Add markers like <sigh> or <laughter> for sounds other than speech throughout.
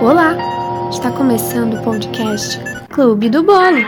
Olá! Está começando o podcast Clube do Bolo.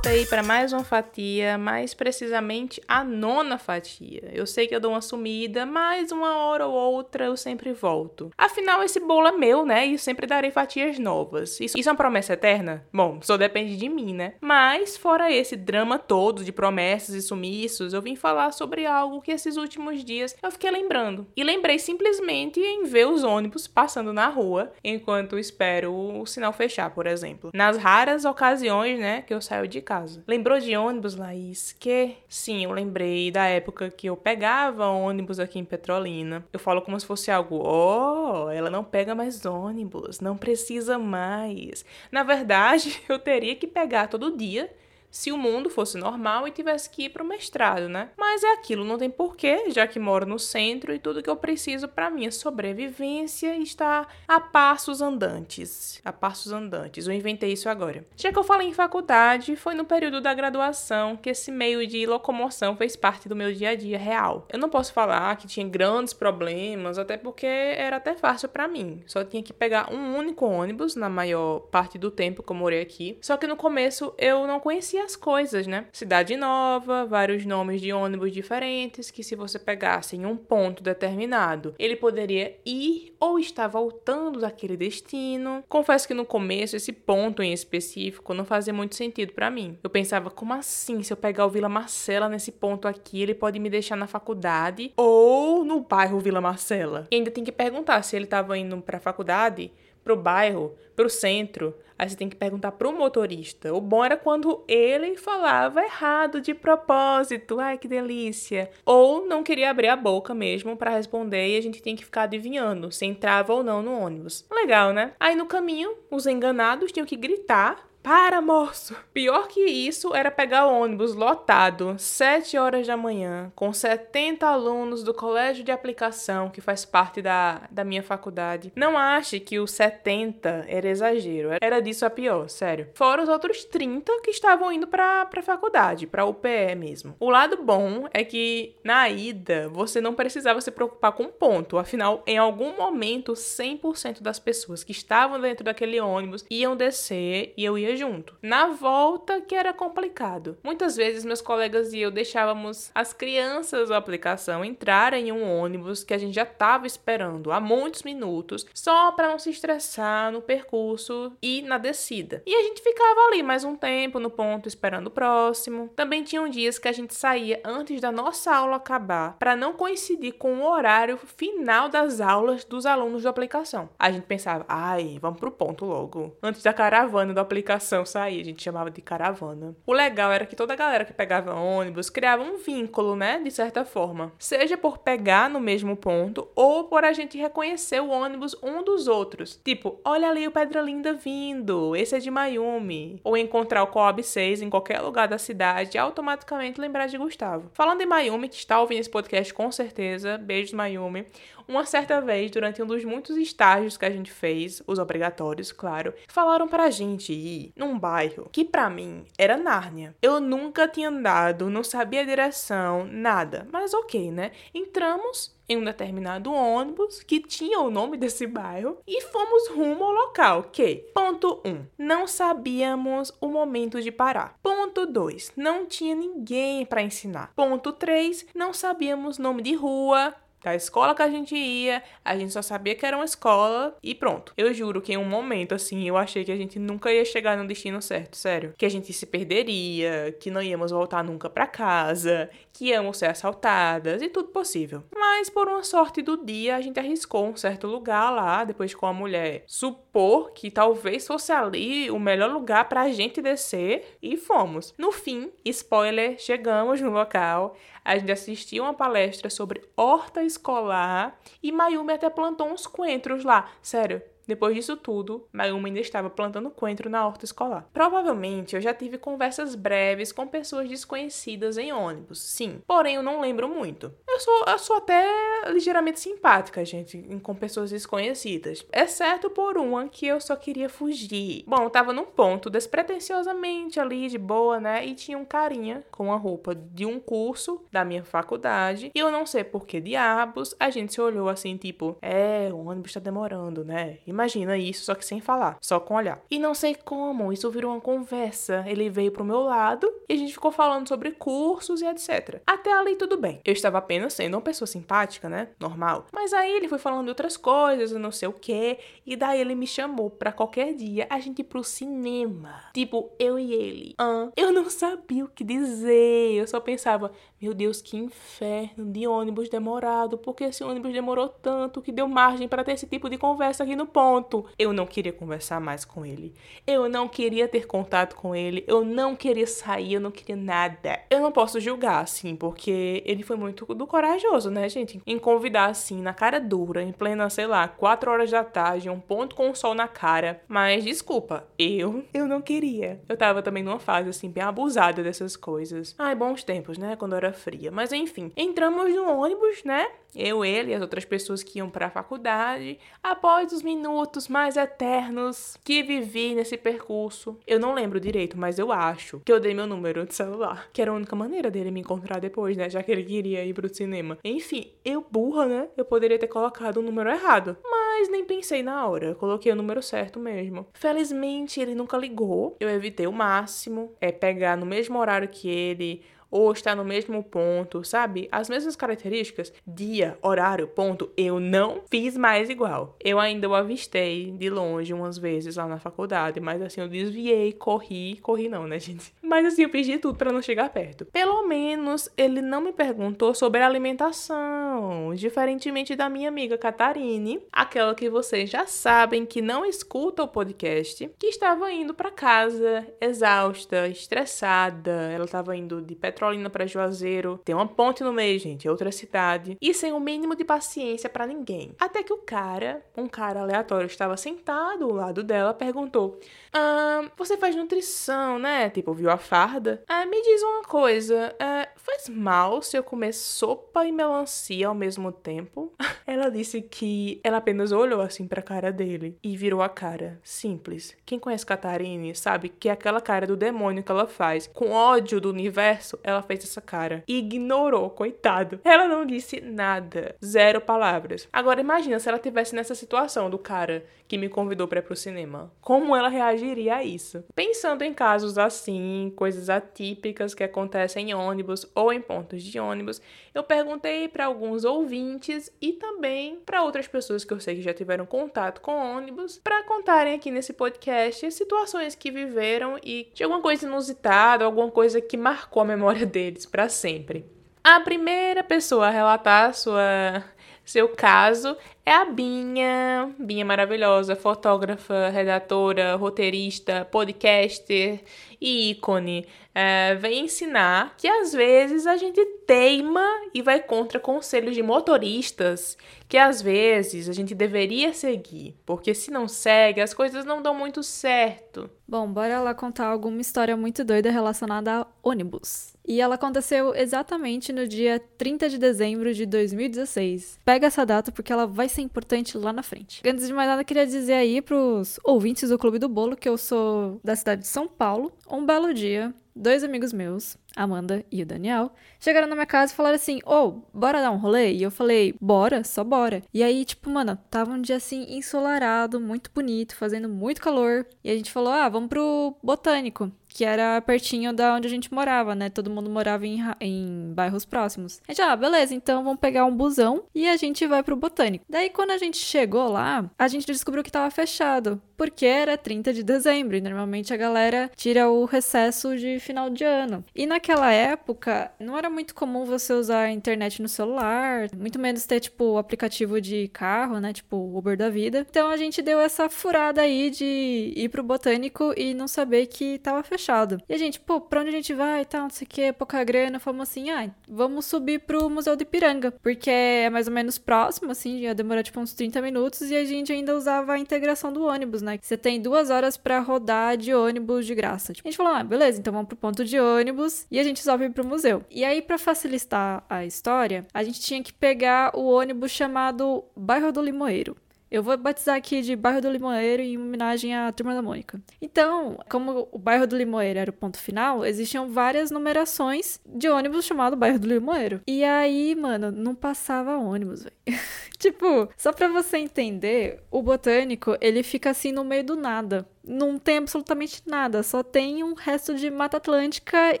Voltei para mais uma fatia, mais precisamente a nona fatia. Eu sei que eu dou uma sumida, mas uma hora ou outra eu sempre volto. Afinal, esse bolo é meu, né? E sempre darei fatias novas. Isso, isso é uma promessa eterna? Bom, só depende de mim, né? Mas, fora esse drama todo de promessas e sumiços, eu vim falar sobre algo que esses últimos dias eu fiquei lembrando. E lembrei simplesmente em ver os ônibus passando na rua enquanto espero o sinal fechar, por exemplo. Nas raras ocasiões, né, que eu saio de de casa. Lembrou de ônibus, Laís? Que? Sim, eu lembrei da época que eu pegava ônibus aqui em Petrolina. Eu falo como se fosse algo, oh, ela não pega mais ônibus, não precisa mais. Na verdade, <laughs> eu teria que pegar todo dia se o mundo fosse normal e tivesse que ir para o mestrado, né? Mas é aquilo, não tem porquê, já que moro no centro e tudo que eu preciso para minha sobrevivência está a passos andantes. A passos andantes. Eu inventei isso agora. Já que eu falei em faculdade, foi no período da graduação que esse meio de locomoção fez parte do meu dia a dia real. Eu não posso falar que tinha grandes problemas, até porque era até fácil para mim. Só tinha que pegar um único ônibus na maior parte do tempo que eu morei aqui. Só que no começo eu não conhecia as coisas, né? Cidade nova, vários nomes de ônibus diferentes que se você pegasse em um ponto determinado, ele poderia ir ou estar voltando daquele destino. Confesso que no começo esse ponto em específico não fazia muito sentido para mim. Eu pensava, como assim? Se eu pegar o Vila Marcela nesse ponto aqui, ele pode me deixar na faculdade ou no bairro Vila Marcela. E ainda tem que perguntar se ele estava indo para a faculdade, pro bairro, pro centro, Aí você tem que perguntar pro motorista. O bom era quando ele falava errado de propósito. Ai, que delícia. Ou não queria abrir a boca mesmo para responder e a gente tem que ficar adivinhando se entrava ou não no ônibus. Legal, né? Aí no caminho, os enganados tinham que gritar para, moço! Pior que isso era pegar o ônibus lotado, 7 horas da manhã, com 70 alunos do colégio de aplicação, que faz parte da, da minha faculdade. Não ache que o 70 era exagero, era disso a pior, sério. Fora os outros 30 que estavam indo pra, pra faculdade, pra UPE mesmo. O lado bom é que na ida você não precisava se preocupar com ponto, afinal, em algum momento, 100% das pessoas que estavam dentro daquele ônibus iam descer e eu ia junto. Na volta que era complicado. Muitas vezes meus colegas e eu deixávamos as crianças da aplicação entrarem em um ônibus que a gente já estava esperando há muitos minutos, só para não se estressar no percurso e na descida. E a gente ficava ali mais um tempo no ponto esperando o próximo. Também tinham dias que a gente saía antes da nossa aula acabar para não coincidir com o horário final das aulas dos alunos da aplicação. A gente pensava, ai, vamos pro ponto logo, antes da caravana da aplicação aplicação sair, a gente chamava de caravana. O legal era que toda a galera que pegava ônibus criava um vínculo, né, de certa forma. Seja por pegar no mesmo ponto ou por a gente reconhecer o ônibus um dos outros. Tipo, olha ali o Pedra Linda vindo, esse é de Mayumi. Ou encontrar o Coab 6 em qualquer lugar da cidade e automaticamente lembrar de Gustavo. Falando em Mayumi, que está ouvindo esse podcast com certeza, beijos Mayumi. Uma certa vez, durante um dos muitos estágios que a gente fez, os obrigatórios, claro, falaram pra gente ir num bairro que para mim era Nárnia. Eu nunca tinha andado, não sabia a direção, nada. Mas ok, né? Entramos em um determinado ônibus que tinha o nome desse bairro e fomos rumo ao local. Que? Ponto 1. Um, não sabíamos o momento de parar. Ponto 2. Não tinha ninguém para ensinar. Ponto 3. Não sabíamos nome de rua, da escola que a gente ia, a gente só sabia que era uma escola e pronto. Eu juro que em um momento assim eu achei que a gente nunca ia chegar no destino certo, sério. Que a gente se perderia, que não íamos voltar nunca para casa, que íamos ser assaltadas e tudo possível. Mas por uma sorte do dia a gente arriscou um certo lugar lá, depois com a mulher supor que talvez fosse ali o melhor lugar pra gente descer e fomos. No fim, spoiler, chegamos no local a gente assistiu uma palestra sobre horta escolar e Mayumi até plantou uns coentros lá. Sério, depois disso tudo, Mayumi ainda estava plantando coentro na horta escolar. Provavelmente eu já tive conversas breves com pessoas desconhecidas em ônibus, sim, porém eu não lembro muito. Eu sou, eu sou até ligeiramente simpática, gente, com pessoas desconhecidas. Exceto por uma que eu só queria fugir. Bom, eu tava num ponto despretensiosamente ali, de boa, né? E tinha um carinha com a roupa de um curso da minha faculdade. E eu não sei por que diabos, a gente se olhou assim, tipo, é, o ônibus tá demorando, né? Imagina isso, só que sem falar, só com olhar. E não sei como, isso virou uma conversa. Ele veio pro meu lado e a gente ficou falando sobre cursos e etc. Até ali tudo bem. Eu estava apenas sendo uma pessoa simpática, né? Normal. Mas aí ele foi falando outras coisas, não sei o que, e daí ele me chamou para qualquer dia a gente ir pro cinema. Tipo, eu e ele. Ah, eu não sabia o que dizer. Eu só pensava, meu Deus, que inferno de ônibus demorado. Porque esse ônibus demorou tanto que deu margem para ter esse tipo de conversa aqui no ponto. Eu não queria conversar mais com ele. Eu não queria ter contato com ele. Eu não queria sair, eu não queria nada. Eu não posso julgar, assim, porque ele foi muito do corajoso, né, gente? Em convidar, assim, na cara dura, em plena, sei lá, 4 horas da tarde, um ponto com o sol na cara. Mas desculpa, eu, eu não queria. Eu tava também numa fase, assim, bem abusada dessas coisas. Ai, bons tempos, né? Quando eu era fria. Mas enfim, entramos no ônibus, né? Eu, ele e as outras pessoas que iam para a faculdade. Após os minutos mais eternos que vivi nesse percurso, eu não lembro direito, mas eu acho que eu dei meu número de celular, que era a única maneira dele me encontrar depois, né? Já que ele queria ir pro cinema. Enfim, eu burra, né? Eu poderia ter colocado o número errado, mas nem pensei na hora. Eu coloquei o número certo mesmo. Felizmente, ele nunca ligou. Eu evitei o máximo, é pegar no mesmo horário que ele ou está no mesmo ponto, sabe? As mesmas características, dia, horário, ponto, eu não fiz mais igual. Eu ainda o avistei de longe umas vezes lá na faculdade, mas assim, eu desviei, corri, corri não, né, <laughs> gente? Mas assim, eu pedi tudo para não chegar perto. Pelo menos ele não me perguntou sobre alimentação, diferentemente da minha amiga Catarine, aquela que vocês já sabem que não escuta o podcast, que estava indo para casa exausta, estressada, ela estava indo de Petrolina Petrolina para Juazeiro. Tem uma ponte no meio, gente, outra cidade. E sem o mínimo de paciência para ninguém. Até que o cara, um cara aleatório, estava sentado ao lado dela, perguntou: ah, Você faz nutrição, né? Tipo, viu a farda? Ah, me diz uma coisa: ah, faz mal se eu comer sopa e melancia ao mesmo tempo? <laughs> ela disse que ela apenas olhou assim pra cara dele e virou a cara. Simples. Quem conhece Catarine sabe que é aquela cara do demônio que ela faz, com ódio do universo, ela fez essa cara. Ignorou, coitado. Ela não disse nada. Zero palavras. Agora imagina se ela tivesse nessa situação do cara que me convidou para ir pro cinema. Como ela reagiria a isso? Pensando em casos assim, coisas atípicas que acontecem em ônibus ou em pontos de ônibus, eu perguntei para alguns ouvintes e também para outras pessoas que eu sei que já tiveram contato com ônibus para contarem aqui nesse podcast situações que viveram e de alguma coisa inusitada, alguma coisa que marcou a memória deles para sempre. A primeira pessoa a relatar sua, seu caso é a Binha. Binha maravilhosa, fotógrafa, redatora, roteirista, podcaster e ícone. É, vem ensinar que às vezes a gente teima e vai contra conselhos de motoristas que às vezes a gente deveria seguir, porque se não segue, as coisas não dão muito certo. Bom, bora lá contar alguma história muito doida relacionada a ônibus. E ela aconteceu exatamente no dia 30 de dezembro de 2016. Pega essa data porque ela vai ser importante lá na frente. Antes de mais nada, queria dizer aí pros ouvintes do Clube do Bolo que eu sou da cidade de São Paulo. Um belo dia, dois amigos meus, Amanda e o Daniel, chegaram na minha casa e falaram assim: Ô, oh, bora dar um rolê? E eu falei: Bora, só bora. E aí, tipo, mano, tava um dia assim ensolarado, muito bonito, fazendo muito calor. E a gente falou: Ah, vamos pro Botânico que era pertinho da onde a gente morava, né? Todo mundo morava em, em bairros próximos. A gente, ah, beleza, então vamos pegar um busão e a gente vai pro Botânico. Daí, quando a gente chegou lá, a gente descobriu que tava fechado, porque era 30 de dezembro e normalmente a galera tira o recesso de final de ano. E naquela época, não era muito comum você usar a internet no celular, muito menos ter, tipo, o aplicativo de carro, né? Tipo, Uber da vida. Então a gente deu essa furada aí de ir pro Botânico e não saber que tava fechado. E a gente, pô, pra onde a gente vai e tal, não sei o que, pouca grana. Falamos assim, ah, vamos subir pro Museu de Ipiranga, porque é mais ou menos próximo, assim, ia demorar tipo uns 30 minutos e a gente ainda usava a integração do ônibus, né? Você tem duas horas para rodar de ônibus de graça. Tipo, a gente falou, ah, beleza, então vamos pro ponto de ônibus e a gente ir pro museu. E aí, para facilitar a história, a gente tinha que pegar o ônibus chamado Bairro do Limoeiro. Eu vou batizar aqui de Bairro do Limoeiro em homenagem à Turma da Mônica. Então, como o Bairro do Limoeiro era o ponto final, existiam várias numerações de ônibus chamado Bairro do Limoeiro. E aí, mano, não passava ônibus, velho. <laughs> tipo, só pra você entender, o botânico, ele fica assim no meio do nada. Não tem absolutamente nada, só tem um resto de Mata Atlântica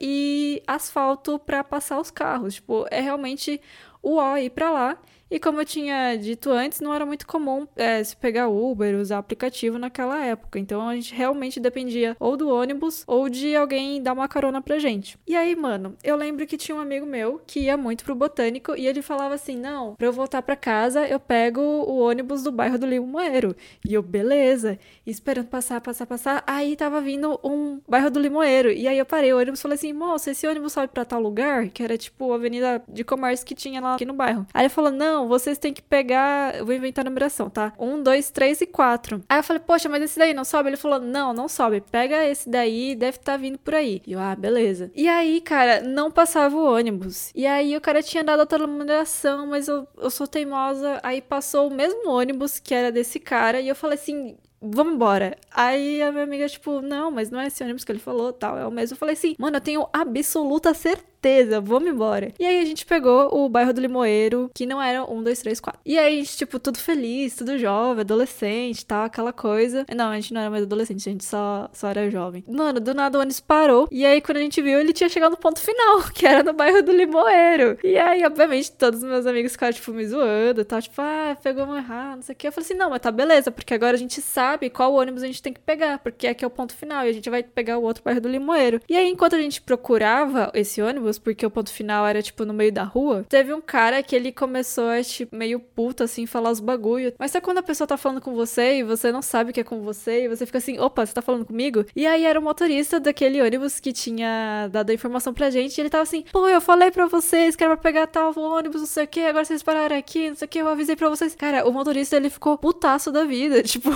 e asfalto para passar os carros. Tipo, é realmente o ó ir pra lá. E como eu tinha dito antes, não era muito comum é, se pegar Uber, usar aplicativo naquela época. Então a gente realmente dependia ou do ônibus ou de alguém dar uma carona pra gente. E aí, mano, eu lembro que tinha um amigo meu que ia muito pro botânico e ele falava assim: não, pra eu voltar pra casa, eu pego o ônibus do bairro do Limoeiro. E eu, beleza. E esperando passar, passar, passar. Aí tava vindo um bairro do Limoeiro. E aí eu parei o ônibus e falei assim: moça, esse ônibus sobe pra tal lugar? Que era tipo a avenida de comércio que tinha lá aqui no bairro. Aí ele falou: não, vocês têm que pegar. Eu vou inventar a numeração, tá? Um, dois, três e quatro. Aí eu falei, poxa, mas esse daí não sobe? Ele falou, não, não sobe. Pega esse daí, deve estar tá vindo por aí. E eu, ah, beleza. E aí, cara, não passava o ônibus. E aí o cara tinha dado outra numeração, mas eu, eu sou teimosa. Aí passou o mesmo ônibus que era desse cara. E eu falei assim, vamos embora. Aí a minha amiga, tipo, não, mas não é esse ônibus que ele falou, tal, é o mesmo. Eu falei assim, mano, eu tenho absoluta certeza, vamos embora. E aí a gente pegou o bairro do Limoeiro, que não era um, dois, três, quatro. E aí, tipo, tudo feliz, tudo jovem, adolescente, tal, aquela coisa. Não, a gente não era mais adolescente, a gente só, só era jovem. Mano, do nada o ônibus parou. E aí, quando a gente viu, ele tinha chegado no ponto final, <laughs> que era no bairro do Limoeiro. E aí, obviamente, todos os meus amigos ficaram, tipo, me zoando, tal, tipo, ah, um errado, não sei o que. Eu falei assim, não, mas tá beleza, porque agora a gente sabe qual ônibus a gente tem que pegar, porque aqui é o ponto final e a gente vai pegar o outro bairro do Limoeiro. E aí, enquanto a gente procurava esse ônibus, porque o ponto final era tipo no meio da rua, teve um cara que ele começou a, tipo, meio puto assim, falar os bagulho. Mas sabe quando a pessoa tá falando com você e você não sabe o que é com você e você fica assim, opa, você tá falando comigo? E aí era o motorista daquele ônibus que tinha dado a informação pra gente e ele tava assim, pô, eu falei pra vocês que era pra pegar tal ônibus, não sei o que, agora vocês pararam aqui, não sei o que, eu avisei pra vocês. Cara, o motorista ele ficou putaço da vida, <laughs> tipo.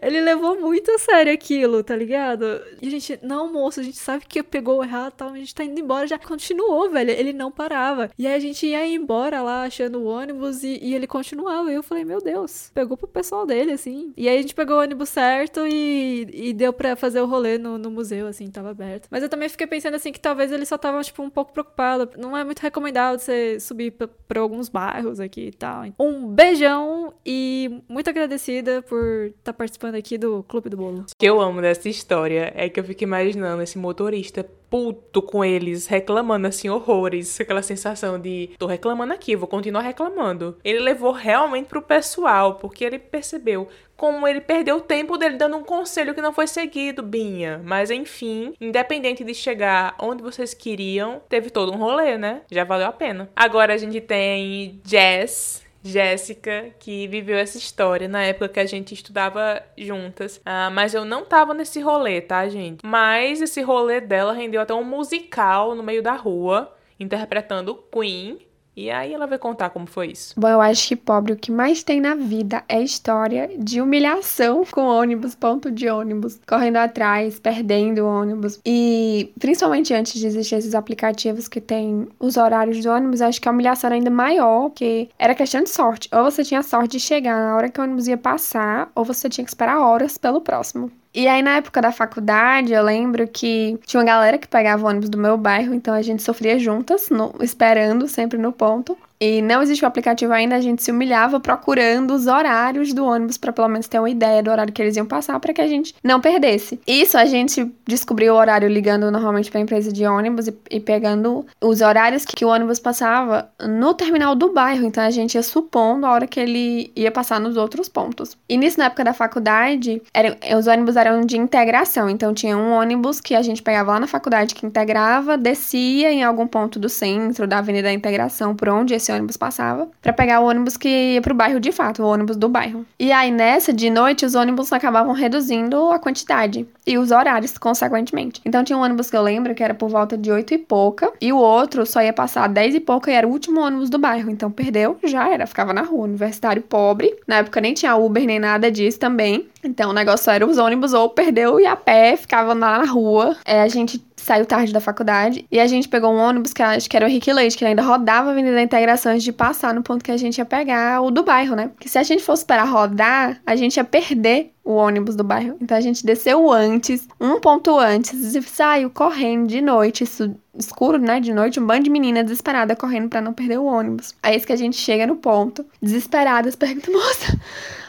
Ele levou muito a sério aquilo, tá ligado? E a gente, não, moço, a gente sabe que pegou errado e tal, a gente tá indo embora. Já continuou, velho. Ele não parava. E aí a gente ia embora lá, achando o ônibus, e, e ele continuava. E eu falei, meu Deus, pegou pro pessoal dele, assim. E aí a gente pegou o ônibus certo e, e deu pra fazer o rolê no, no museu, assim, tava aberto. Mas eu também fiquei pensando, assim, que talvez ele só tava, tipo, um pouco preocupado. Não é muito recomendável você subir pra, pra alguns bairros aqui e tal. Um beijão e muito agradecida por estar tá participando aqui do Clube do Bolo. O que eu amo dessa história é que eu fico imaginando esse motorista puto com eles, reclamando assim horrores, aquela sensação de tô reclamando aqui, vou continuar reclamando. Ele levou realmente pro pessoal, porque ele percebeu como ele perdeu o tempo dele dando um conselho que não foi seguido, Binha. Mas enfim, independente de chegar onde vocês queriam, teve todo um rolê, né? Já valeu a pena. Agora a gente tem Jess, Jéssica, que viveu essa história na época que a gente estudava juntas. Ah, mas eu não tava nesse rolê, tá, gente? Mas esse rolê dela rendeu até um musical no meio da rua, interpretando Queen. E aí ela vai contar como foi isso. Bom, eu acho que pobre o que mais tem na vida é história de humilhação <laughs> com ônibus, ponto de ônibus, correndo atrás, perdendo ônibus. E principalmente antes de existir esses aplicativos que tem os horários do ônibus, acho que a humilhação era ainda maior, porque era questão de sorte. Ou você tinha sorte de chegar na hora que o ônibus ia passar, ou você tinha que esperar horas pelo próximo. E aí, na época da faculdade, eu lembro que tinha uma galera que pegava ônibus do meu bairro, então a gente sofria juntas, no, esperando sempre no ponto e não existe o aplicativo ainda, a gente se humilhava procurando os horários do ônibus para pelo menos ter uma ideia do horário que eles iam passar para que a gente não perdesse. Isso a gente descobriu o horário ligando normalmente para a empresa de ônibus e, e, pegando os horários que, que, o ônibus passava no terminal do bairro, então a gente ia supondo a hora que ele ia passar nos outros pontos. E nisso, na época da faculdade, era, os ônibus eram de integração, então tinha um ônibus que a gente pegava lá na faculdade que integrava, descia em algum ponto do centro da Avenida da Integração, por onde esse esse ônibus passava, para pegar o ônibus que ia pro bairro de fato, o ônibus do bairro. E aí nessa, de noite, os ônibus acabavam reduzindo a quantidade e os horários, consequentemente. Então tinha um ônibus que eu lembro que era por volta de 8 e pouca, e o outro só ia passar 10 e pouca e era o último ônibus do bairro. Então perdeu, já era, ficava na rua. Universitário pobre, na época nem tinha Uber nem nada disso também. Então o negócio era os ônibus ou perdeu e a pé ficava lá na rua. É, a gente saiu tarde da faculdade e a gente pegou um ônibus que acho que era o Henrique Leite, que ainda rodava a Avenida da Integração antes de passar no ponto que a gente ia pegar o do bairro, né? Porque se a gente fosse esperar rodar, a gente ia perder o ônibus do bairro. Então a gente desceu antes, um ponto antes, e saiu correndo de noite, isso escuro, né, de noite, um bando de menina desesperada correndo para não perder o ônibus. Aí é isso que a gente chega no ponto, desesperadas, pergunta, moça,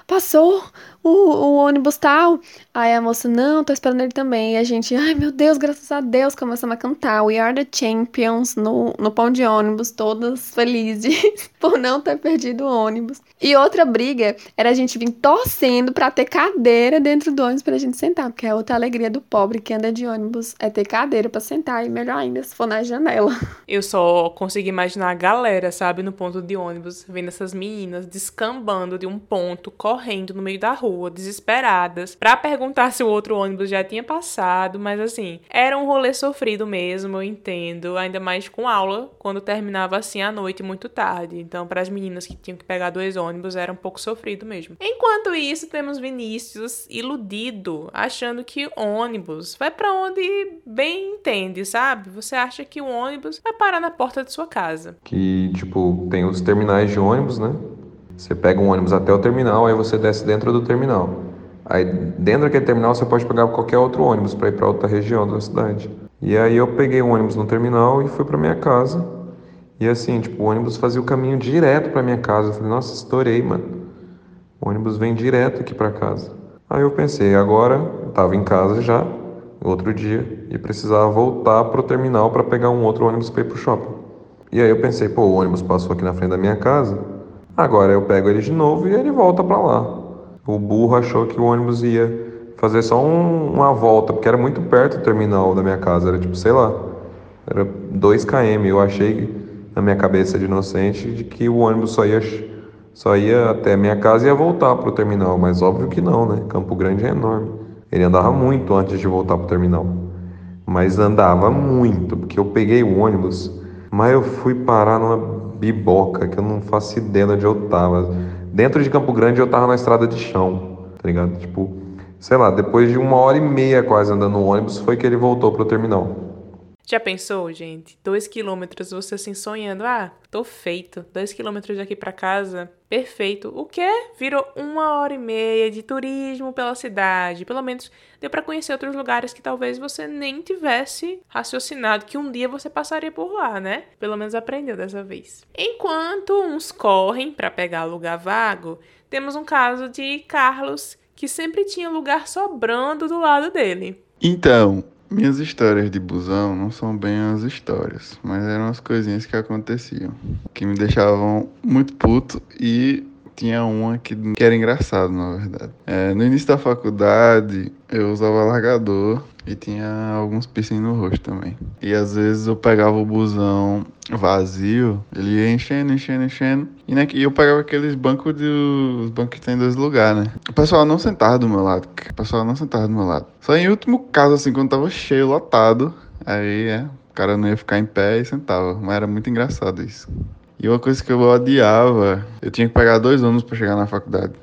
passou o, o ônibus tal? Aí a moça, não, tô esperando ele também. E a gente, ai meu Deus, graças a Deus, começamos a cantar We Are the Champions no, no pão de ônibus, todas felizes <laughs> por não ter perdido o ônibus. E outra briga era a gente vir torcendo pra ter cadeira dentro do ônibus pra gente sentar, porque é outra alegria do pobre que anda de ônibus é ter cadeira pra sentar, e melhor ainda se for na janela. <laughs> Eu só consigo imaginar a galera, sabe, no ponto de ônibus, vendo essas meninas descambando de um ponto, correndo no meio da rua, desesperadas, pra perguntar perguntar se o outro ônibus já tinha passado, mas assim, era um rolê sofrido mesmo, eu entendo, ainda mais com aula, quando terminava assim à noite muito tarde. Então, para as meninas que tinham que pegar dois ônibus, era um pouco sofrido mesmo. Enquanto isso, temos Vinícius iludido, achando que ônibus vai para onde bem entende, sabe? Você acha que o ônibus vai parar na porta de sua casa. Que, tipo, tem os terminais de ônibus, né? Você pega um ônibus até o terminal, aí você desce dentro do terminal. Aí dentro daquele terminal você pode pegar qualquer outro ônibus para ir para outra região da cidade. E aí eu peguei o ônibus no terminal e fui para minha casa. E assim, tipo, o ônibus fazia o caminho direto para minha casa. Eu falei, nossa, estourei, mano. O ônibus vem direto aqui para casa. Aí eu pensei, agora eu tava em casa já, outro dia, e precisava voltar pro terminal para pegar um outro ônibus para ir pro shopping. E aí eu pensei, pô, o ônibus passou aqui na frente da minha casa. Agora eu pego ele de novo e ele volta para lá. O burro achou que o ônibus ia fazer só um, uma volta, porque era muito perto do terminal da minha casa, era tipo, sei lá, era 2 km. Eu achei na minha cabeça de inocente de que o ônibus só ia, só ia até a minha casa e ia voltar para o terminal, mas óbvio que não, né? Campo Grande é enorme. Ele andava muito antes de voltar para o terminal, mas andava muito, porque eu peguei o ônibus, mas eu fui parar numa biboca que eu não faço ideia de onde eu tava. Dentro de Campo Grande eu tava na estrada de chão, tá ligado? Tipo, sei lá, depois de uma hora e meia quase andando no ônibus, foi que ele voltou pro terminal. Já pensou, gente? Dois quilômetros, você assim sonhando, ah, tô feito. Dois quilômetros daqui para casa, perfeito. O quê? Virou uma hora e meia de turismo pela cidade. Pelo menos deu para conhecer outros lugares que talvez você nem tivesse raciocinado que um dia você passaria por lá, né? Pelo menos aprendeu dessa vez. Enquanto uns correm para pegar lugar vago, temos um caso de Carlos que sempre tinha lugar sobrando do lado dele. Então, minhas histórias de busão não são bem as histórias, mas eram as coisinhas que aconteciam, que me deixavam muito puto e tinha uma que, que era engraçado, na verdade. É, no início da faculdade, eu usava largador e tinha alguns piercing no rosto também. E às vezes eu pegava o busão vazio, ele ia enchendo, enchendo, enchendo. E, né, eu pegava aqueles bancos de. Os bancos que tem dois lugares, né? O pessoal não sentava do meu lado. O pessoal não sentava do meu lado. Só em último caso, assim, quando tava cheio, lotado, aí é. O cara não ia ficar em pé e sentava. Mas era muito engraçado isso. E uma coisa que eu odiava, eu tinha que pegar dois ônibus para chegar na faculdade.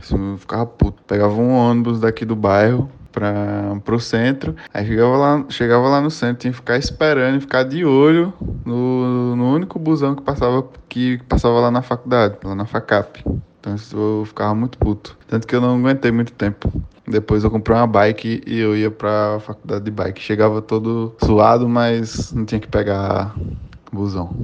Assim, eu ficava puto. Pegava um ônibus daqui do bairro para pro centro. Aí chegava lá, chegava lá no centro, tinha que ficar esperando, ficar de olho no, no único busão que passava que passava lá na faculdade, lá na Facap. Então eu ficava muito puto. Tanto que eu não aguentei muito tempo. Depois eu comprei uma bike e eu ia pra faculdade de bike. Chegava todo suado, mas não tinha que pegar busão.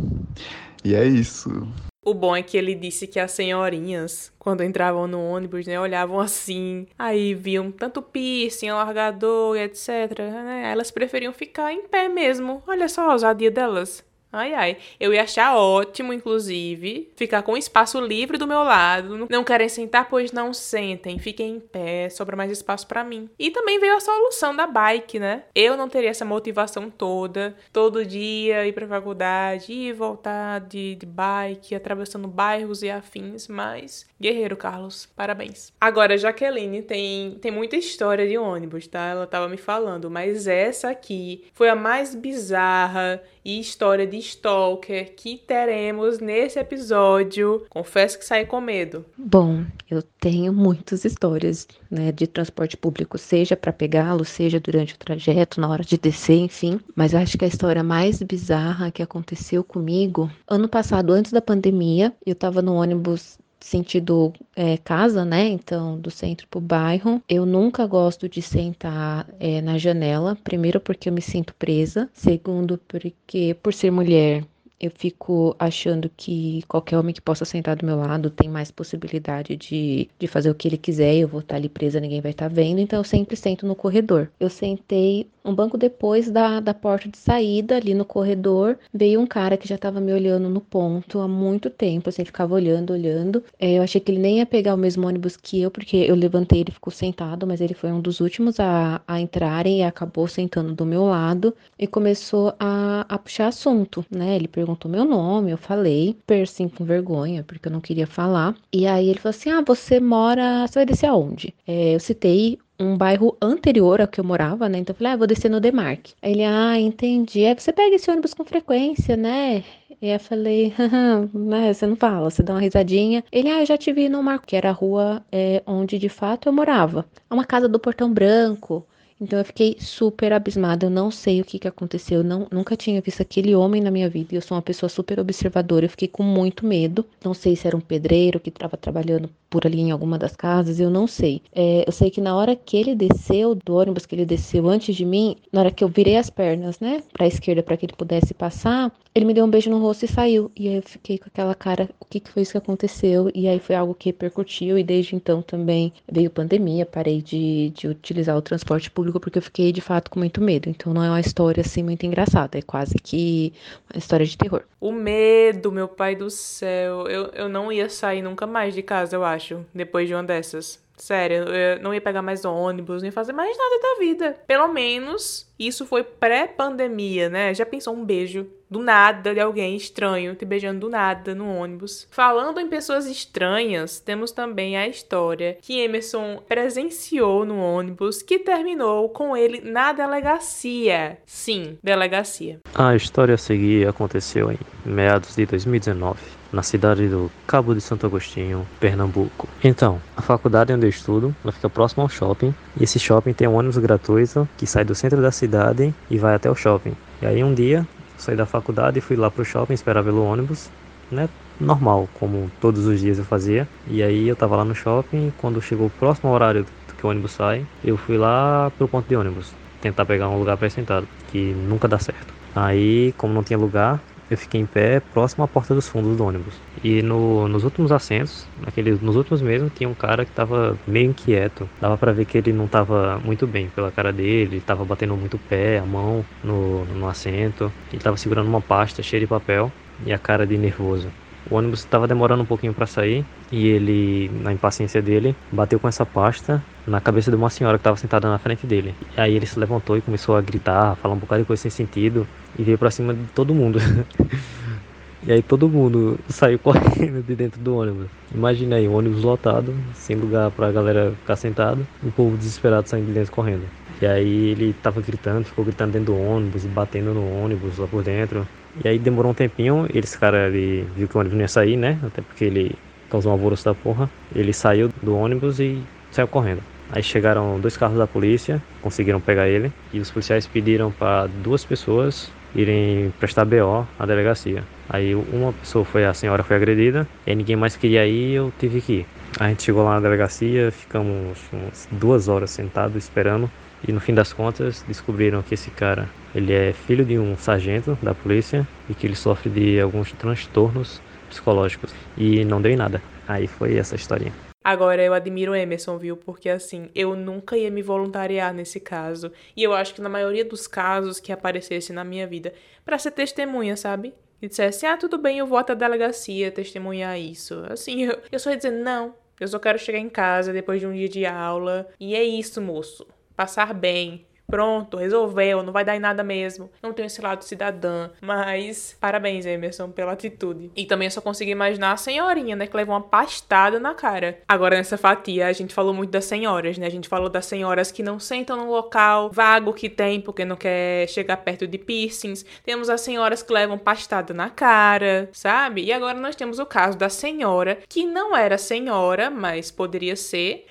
E é isso. O bom é que ele disse que as senhorinhas, quando entravam no ônibus, né, olhavam assim, aí viam tanto piercing, largador, etc, né, elas preferiam ficar em pé mesmo. Olha só a ousadia delas. Ai, ai. Eu ia achar ótimo, inclusive, ficar com espaço livre do meu lado. Não querem sentar, pois não sentem. Fiquem em pé, sobra mais espaço para mim. E também veio a solução da bike, né? Eu não teria essa motivação toda, todo dia ir pra faculdade, ir voltar de, de bike, atravessando bairros e afins, mas guerreiro, Carlos. Parabéns. Agora, Jaqueline tem, tem muita história de ônibus, tá? Ela tava me falando, mas essa aqui foi a mais bizarra e história de stalker que teremos nesse episódio. Confesso que saí com medo. Bom, eu tenho muitas histórias, né, de transporte público, seja para pegá-lo, seja durante o trajeto, na hora de descer, enfim. Mas acho que a história mais bizarra que aconteceu comigo, ano passado, antes da pandemia, eu tava no ônibus sentido é, casa, né? Então, do centro pro bairro. Eu nunca gosto de sentar é, na janela. Primeiro, porque eu me sinto presa. Segundo, porque por ser mulher, eu fico achando que qualquer homem que possa sentar do meu lado tem mais possibilidade de, de fazer o que ele quiser. Eu vou estar ali presa, ninguém vai estar vendo. Então, eu sempre sento no corredor. Eu sentei um banco depois da, da porta de saída, ali no corredor, veio um cara que já estava me olhando no ponto há muito tempo, assim, ficava olhando, olhando. É, eu achei que ele nem ia pegar o mesmo ônibus que eu, porque eu levantei, ele ficou sentado, mas ele foi um dos últimos a, a entrarem e acabou sentando do meu lado e começou a, a puxar assunto, né? Ele perguntou meu nome, eu falei, assim com vergonha, porque eu não queria falar. E aí ele falou assim: Ah, você mora. Você vai descer aonde? É, eu citei um bairro anterior ao que eu morava, né? Então eu falei, ah, vou descer no Demarque. Aí ele, ah, entendi. Aí você pega esse ônibus com frequência, né? E eu falei, <laughs> né, você não fala, você dá uma risadinha. Ele, ah, eu já te vi no Marco, que era a rua é, onde de fato eu morava. É uma casa do Portão Branco. Então eu fiquei super abismada, eu não sei o que, que aconteceu, eu não, nunca tinha visto aquele homem na minha vida, eu sou uma pessoa super observadora, eu fiquei com muito medo, não sei se era um pedreiro que estava trabalhando por ali em alguma das casas, eu não sei. É, eu sei que na hora que ele desceu do ônibus, que ele desceu antes de mim, na hora que eu virei as pernas, né, para a esquerda para que ele pudesse passar, ele me deu um beijo no rosto e saiu. E aí eu fiquei com aquela cara, o que, que foi isso que aconteceu? E aí foi algo que repercutiu e desde então também veio pandemia, parei de, de utilizar o transporte público porque eu fiquei de fato com muito medo. Então não é uma história assim muito engraçada, é quase que uma história de terror. O medo, meu pai do céu. Eu, eu não ia sair nunca mais de casa, eu acho, depois de uma dessas. Sério, eu não ia pegar mais ônibus, nem fazer mais nada da vida. Pelo menos isso foi pré-pandemia, né? Já pensou um beijo do nada de alguém estranho te beijando do nada no ônibus? Falando em pessoas estranhas, temos também a história que Emerson presenciou no ônibus que terminou com ele na delegacia. Sim, delegacia. A história a seguir aconteceu em meados de 2019 na cidade do Cabo de Santo Agostinho, Pernambuco. Então, a faculdade onde eu estudo, ela fica próxima ao shopping, e esse shopping tem um ônibus gratuito que sai do centro da cidade e vai até o shopping. E aí um dia, saí da faculdade e fui lá pro shopping esperar pelo ônibus, né? Normal, como todos os dias eu fazia. E aí eu tava lá no shopping, quando chegou o próximo horário que o ônibus sai, eu fui lá pro ponto de ônibus, tentar pegar um lugar para sentado, que nunca dá certo. Aí, como não tinha lugar, eu fiquei em pé próximo à porta dos fundos do ônibus. E no, nos últimos assentos, naqueles, nos últimos mesmo, tinha um cara que estava meio inquieto. Dava para ver que ele não estava muito bem pela cara dele, estava batendo muito o pé, a mão no, no assento. Ele estava segurando uma pasta cheia de papel e a cara de nervoso. O ônibus estava demorando um pouquinho para sair e ele, na impaciência dele, bateu com essa pasta na cabeça de uma senhora que estava sentada na frente dele. E aí ele se levantou e começou a gritar, falar um bocado de coisa sem sentido e veio para cima de todo mundo. <laughs> e aí todo mundo saiu <laughs> correndo de dentro do ônibus. Imagina aí, ônibus lotado, sem lugar para a galera ficar sentada, e o povo desesperado saindo de dentro correndo. E aí ele tava gritando, ficou gritando dentro do ônibus, batendo no ônibus lá por dentro. E aí demorou um tempinho, esse cara ele viu que o ônibus não ia sair, né? Até porque ele causou um alvoroço da porra. Ele saiu do ônibus e saiu correndo. Aí chegaram dois carros da polícia, conseguiram pegar ele. E os policiais pediram para duas pessoas irem prestar BO à delegacia. Aí uma pessoa foi, a senhora foi agredida, e ninguém mais queria ir, eu tive que ir. A gente chegou lá na delegacia, ficamos umas duas horas sentados esperando. E no fim das contas descobriram que esse cara ele é filho de um sargento da polícia e que ele sofre de alguns transtornos psicológicos e não deu em nada. Aí foi essa historinha. Agora eu admiro Emerson, viu? Porque assim, eu nunca ia me voluntariar nesse caso. E eu acho que na maioria dos casos que aparecesse na minha vida, para ser testemunha, sabe? E dissesse, ah, tudo bem, eu vou até a delegacia testemunhar isso. Assim, eu, eu só ia dizer, não, eu só quero chegar em casa depois de um dia de aula. E é isso, moço passar bem, pronto, resolveu, não vai dar em nada mesmo. Não tenho esse lado cidadã, mas parabéns, Emerson, pela atitude. E também eu só consegui imaginar a senhorinha, né, que levou uma pastada na cara. Agora nessa fatia, a gente falou muito das senhoras, né? A gente falou das senhoras que não sentam no local vago que tem porque não quer chegar perto de piercings. Temos as senhoras que levam pastada na cara, sabe? E agora nós temos o caso da senhora que não era senhora, mas poderia ser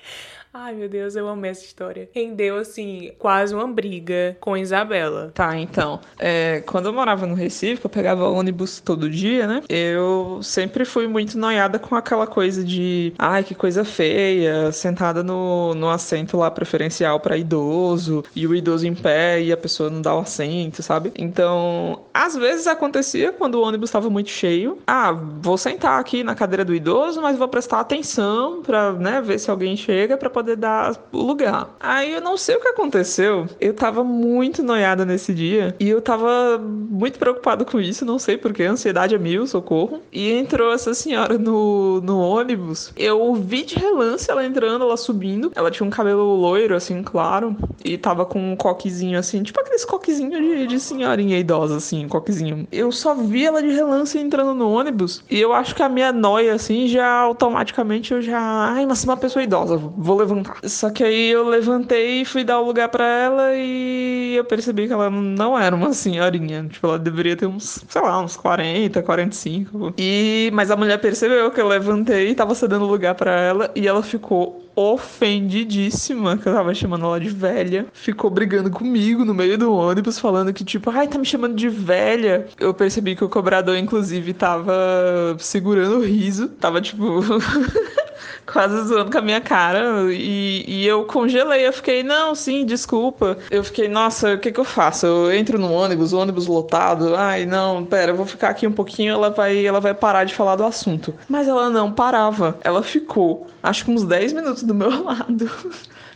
Ai, meu Deus, eu amei essa história. Rendeu, assim, quase uma briga com Isabela. Tá, então. É, quando eu morava no Recife, eu pegava ônibus todo dia, né? Eu sempre fui muito noiada com aquela coisa de. Ai, que coisa feia, sentada no, no assento lá preferencial para idoso, e o idoso em pé e a pessoa não dá o assento, sabe? Então, às vezes acontecia quando o ônibus estava muito cheio. Ah, vou sentar aqui na cadeira do idoso, mas vou prestar atenção pra, né, ver se alguém chega pra poder dar o lugar. Aí eu não sei o que aconteceu. Eu tava muito noiada nesse dia e eu tava muito preocupado com isso, não sei porquê, ansiedade é mil, socorro. E entrou essa senhora no, no ônibus. Eu vi de relance ela entrando, ela subindo. Ela tinha um cabelo loiro, assim, claro, e tava com um coquezinho assim, tipo aqueles coquezinhos de, de senhorinha idosa, assim, coquezinho. Eu só vi ela de relance entrando no ônibus e eu acho que a minha noia, assim, já automaticamente eu já. Ai, mas uma pessoa idosa, vou levar levantar. Só que aí eu levantei e fui dar o lugar para ela e eu percebi que ela não era uma senhorinha. Tipo, ela deveria ter uns, sei lá, uns 40, 45. E mas a mulher percebeu que eu levantei e tava cedendo lugar para ela e ela ficou ofendidíssima, que eu tava chamando ela de velha, ficou brigando comigo no meio do ônibus, falando que, tipo, ai, tá me chamando de velha. Eu percebi que o cobrador, inclusive, tava segurando o riso, tava, tipo. <laughs> quase zoando com a minha cara. E, e eu congelei. Eu fiquei, não, sim, desculpa. Eu fiquei, nossa, o que que eu faço? Eu entro no ônibus, ônibus lotado. Ai, não, pera, eu vou ficar aqui um pouquinho. Ela vai, ela vai parar de falar do assunto. Mas ela não parava. Ela ficou, acho que uns 10 minutos do meu <laughs> lado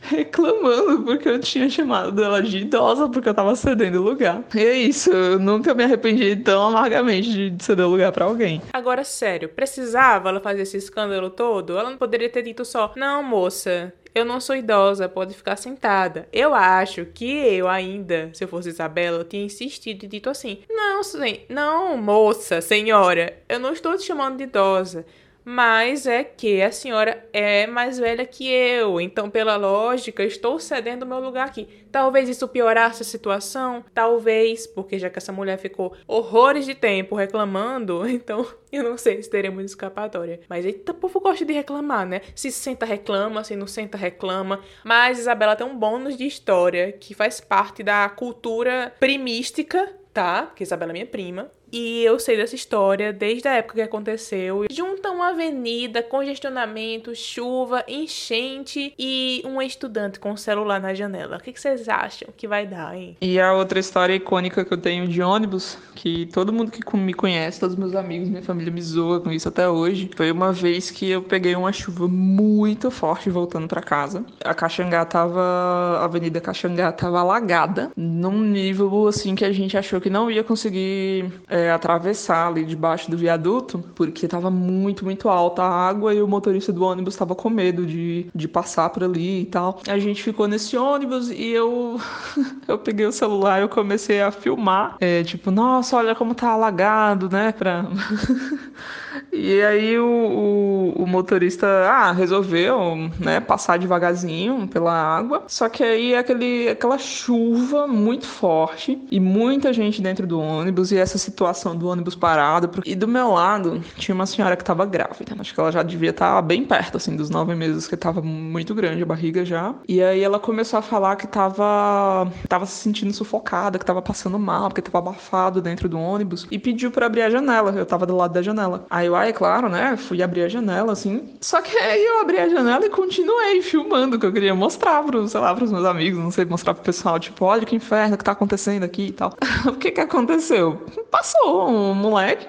reclamando porque eu tinha chamado ela de idosa porque eu tava cedendo lugar. E é isso, eu nunca me arrependi tão amargamente de ceder lugar para alguém. Agora, sério, precisava ela fazer esse escândalo todo? Ela não poderia ter dito só: Não, moça, eu não sou idosa, pode ficar sentada. Eu acho que eu ainda, se eu fosse Isabela, eu tinha insistido e dito assim: Não, não, moça, senhora, eu não estou te chamando de idosa mas é que a senhora é mais velha que eu, então, pela lógica, estou cedendo meu lugar aqui. Talvez isso piorasse a situação, talvez, porque já que essa mulher ficou horrores de tempo reclamando, <laughs> então eu não sei se teremos escapatória. Mas eita, povo gosta de reclamar, né? Se senta, reclama, se não senta, reclama. Mas Isabela tem um bônus de história que faz parte da cultura primística, tá? Que Isabela é minha prima. E eu sei dessa história desde a época que aconteceu. Junta uma avenida, congestionamento, chuva, enchente e um estudante com o celular na janela. O que vocês acham que vai dar, hein? E a outra história icônica que eu tenho de ônibus, que todo mundo que me conhece, todos meus amigos, minha família me zoa com isso até hoje, foi uma vez que eu peguei uma chuva muito forte voltando para casa. A Caxangá tava. A Avenida Caxangá tava alagada, num nível assim que a gente achou que não ia conseguir. É, atravessar ali debaixo do viaduto, porque estava muito, muito alta a água e o motorista do ônibus estava com medo de, de passar por ali e tal. A gente ficou nesse ônibus e eu <laughs> eu peguei o celular e eu comecei a filmar. É, tipo, nossa, olha como tá alagado, né? Pra... <laughs> E aí o, o, o, motorista, ah, resolveu, né, passar devagarzinho pela água. Só que aí aquele, aquela chuva muito forte e muita gente dentro do ônibus e essa situação do ônibus parado. E do meu lado tinha uma senhora que estava grávida. Acho que ela já devia estar tá bem perto, assim, dos nove meses, que estava muito grande a barriga já. E aí ela começou a falar que estava tava se sentindo sufocada, que estava passando mal, porque estava abafado dentro do ônibus. E pediu para abrir a janela. Eu estava do lado da janela. Aí eu, ah, é claro, né? Fui abrir a janela, assim. Só que aí eu abri a janela e continuei filmando, que eu queria mostrar pros, sei lá, pros meus amigos, não sei, mostrar pro pessoal, tipo, olha que inferno que tá acontecendo aqui e tal. <laughs> o que que aconteceu? Passou um moleque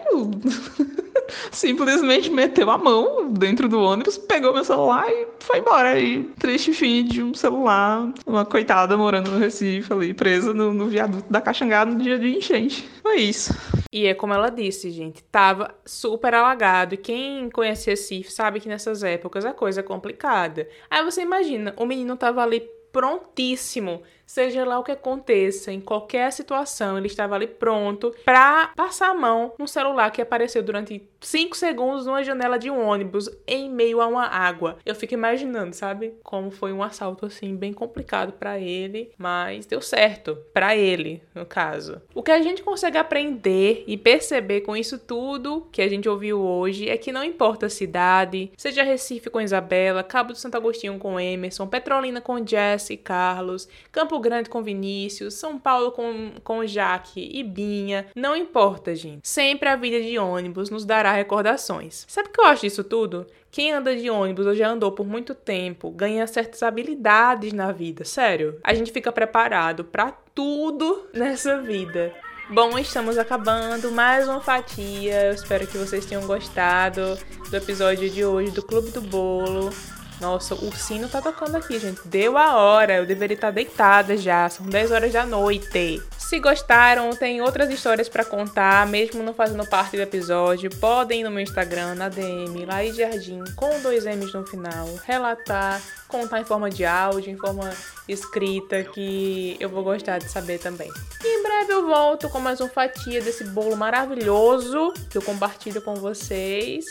<laughs> simplesmente meteu a mão dentro do ônibus, pegou meu celular e foi embora. E triste fim de um celular, uma coitada morando no Recife ali, presa no, no viaduto da Caxangá no dia de enchente. Foi isso. E é como ela disse, gente, tava super alagado. E quem conhece Recife sabe que nessas épocas a coisa é complicada. Aí você imagina, o menino tava ali prontíssimo Seja lá o que aconteça, em qualquer situação, ele estava ali pronto para passar a mão no celular que apareceu durante 5 segundos numa janela de um ônibus em meio a uma água. Eu fico imaginando, sabe? Como foi um assalto assim bem complicado para ele, mas deu certo para ele, no caso. O que a gente consegue aprender e perceber com isso tudo que a gente ouviu hoje é que não importa a cidade, seja Recife com Isabela, Cabo do Santo Agostinho com Emerson, Petrolina com Jesse e Carlos, Campo Grande com Vinícius, São Paulo com, com Jaque e Binha, não importa, gente. Sempre a vida de ônibus nos dará recordações. Sabe o que eu acho disso tudo? Quem anda de ônibus ou já andou por muito tempo ganha certas habilidades na vida, sério. A gente fica preparado para tudo nessa vida. Bom, estamos acabando mais uma fatia. Eu espero que vocês tenham gostado do episódio de hoje do Clube do Bolo. Nossa, o sino tá tocando aqui, gente. Deu a hora. Eu deveria estar deitada já. São 10 horas da noite. Se gostaram, tem outras histórias para contar, mesmo não fazendo parte do episódio, podem ir no meu Instagram, na DM, lá Jardim, com dois M's no final, relatar, contar em forma de áudio, em forma escrita, que eu vou gostar de saber também. E em breve eu volto com mais uma fatia desse bolo maravilhoso que eu compartilho com vocês.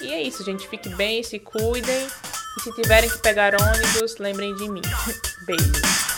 E é isso, gente. Fique bem, se cuidem. E se tiverem que pegar ônibus, lembrem de mim. <laughs> Beijo.